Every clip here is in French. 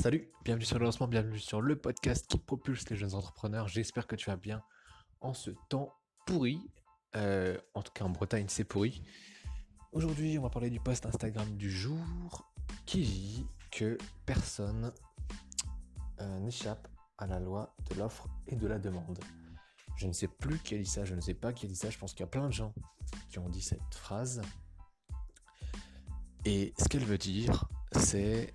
Salut, bienvenue sur le lancement, bienvenue sur le podcast qui propulse les jeunes entrepreneurs. J'espère que tu vas bien en ce temps pourri. Euh, en tout cas en Bretagne c'est pourri. Aujourd'hui on va parler du post Instagram du jour qui dit que personne euh, n'échappe à la loi de l'offre et de la demande. Je ne sais plus qui a dit ça, je ne sais pas qui a dit ça, je pense qu'il y a plein de gens qui ont dit cette phrase. Et ce qu'elle veut dire, c'est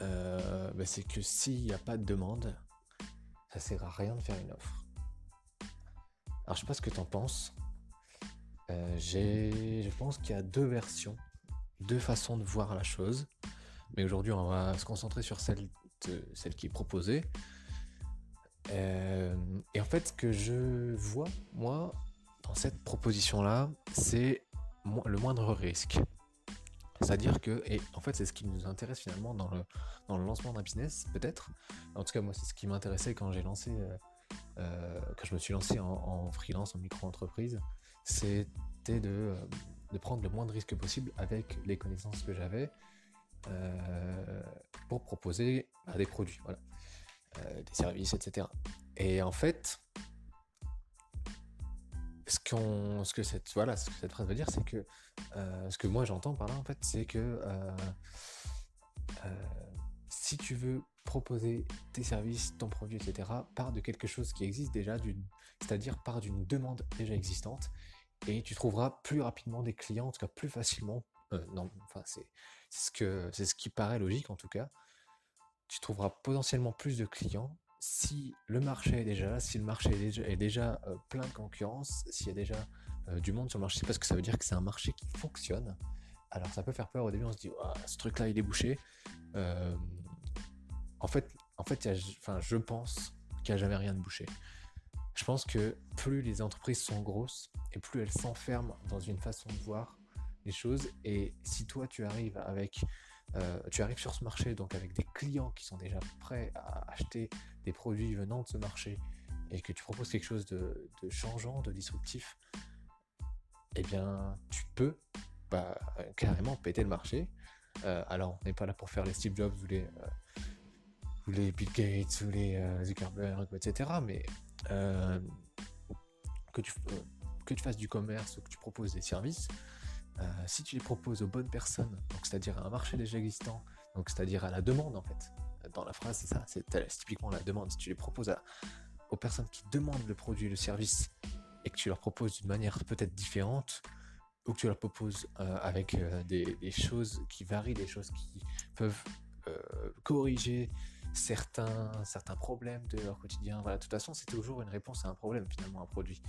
euh, bah, c'est que s'il n'y a pas de demande, ça sert à rien de faire une offre. Alors je sais pas ce que tu en penses. Euh, je pense qu'il y a deux versions, deux façons de voir la chose. Mais aujourd'hui, on va se concentrer sur celle, celle qui est proposée. Euh, et en fait, ce que je vois, moi, dans cette proposition-là, c'est le moindre risque. C'est-à-dire que, et en fait c'est ce qui nous intéresse finalement dans le, dans le lancement d'un business, peut-être. En tout cas moi c'est ce qui m'intéressait quand j'ai lancé, euh, euh, quand je me suis lancé en, freelance, en micro-entreprise, c'était de, euh, de, prendre le moins de risques possible avec les connaissances que j'avais pour proposer bah, des produits, voilà, des services, etc. Et en fait, ce, que cette, phrase veut dire, c'est que euh, ce que moi j'entends par là, en fait, c'est que euh, euh, si tu veux proposer tes services, ton produit, etc., part de quelque chose qui existe déjà, c'est-à-dire part d'une demande déjà existante, et tu trouveras plus rapidement des clients, en tout cas plus facilement. non, enfin c'est ce qui paraît logique en tout cas. Tu trouveras potentiellement plus de clients si le marché est déjà là, si le marché est déjà, euh, plein de concurrence, s'il y a déjà euh, du monde sur le marché, parce que ça veut dire que c'est un marché qui fonctionne. Alors ça peut faire peur au début, on se dit ce truc-là il est bouché. Euh, en fait, en fait, enfin, je pense qu'il n'y a jamais rien de bouché. Je pense que plus les entreprises sont grosses et plus elles s'enferment dans une façon de voir les choses. Et si toi tu arrives avec euh, tu arrives sur ce marché donc avec des clients qui sont déjà prêts à acheter des produits venant de ce marché et que tu proposes quelque chose de, changeant, de disruptif, eh bien tu peux bah, carrément péter le marché. Euh, alors on n'est pas là pour faire les Steve Jobs ou les, euh, les Bill Gates ou les Zuckerberg, etc. Mais que, tu, que tu fasses du commerce ou que tu proposes des services, euh, si tu les proposes aux bonnes personnes, donc c'est-à-dire à un marché déjà existant, donc c'est-à-dire à la demande en fait, dans la phrase c'est ça, c'est typiquement la demande, si tu les proposes aux personnes qui demandent le produit, le service, et que tu leur proposes d'une manière peut-être différente, ou que tu leur proposes euh, avec euh, des, choses qui varient, des choses qui peuvent corriger certains, certains problèmes de leur quotidien. Voilà, de toute façon, c'est toujours une réponse à un problème finalement, un produit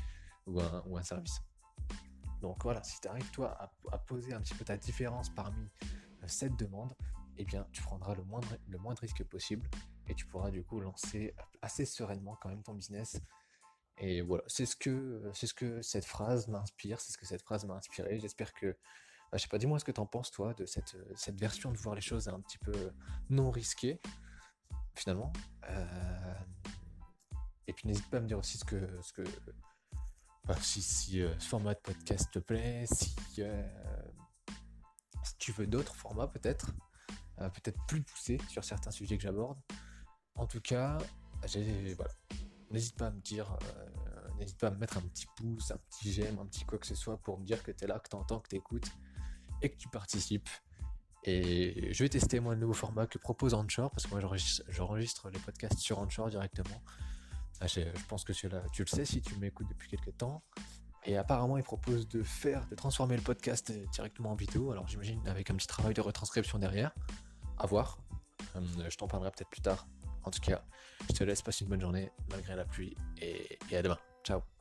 ou ou un service. Donc voilà, si tu arrives toi à, poser un petit peu ta différence parmi euh, cette demande, eh bien tu prendras le moindre, le moindre risque possible et tu pourras du coup lancer assez sereinement quand même ton business. Et voilà, c'est ce que c'est ce que cette phrase m'inspire, c'est ce que cette phrase m'a inspiré. J'espère que bah, je sais pas, dis-moi ce que tu en penses toi de cette, cette version de voir les choses un petit peu non risquées finalement. Euh, et puis n'hésite pas à me dire aussi ce que ce que si, euh, ce format de podcast te plaît, si, euh, tu veux d'autres formats peut-être, euh, peut-être plus poussés sur certains sujets que j'aborde. En tout cas, voilà. N'hésite pas à me dire, n'hésite pas à me mettre un petit pouce, un petit j'aime, un petit quoi que ce soit pour me dire que tu es là, que tu entends, que tu écoutes et que tu participes. Et je vais tester moi le nouveau format que propose Anchor parce que moi j'enregistre les podcasts sur Anchor directement. Ah, je, pense que tu, le sais si tu m'écoutes depuis quelques temps. Et apparemment, il propose de faire, de transformer le podcast directement en vidéo. Alors j'imagine avec un petit travail de retranscription derrière. À voir. Euh, je t'en parlerai peut-être plus tard. En tout cas, je te laisse passer une bonne journée malgré la pluie et, et à demain. Ciao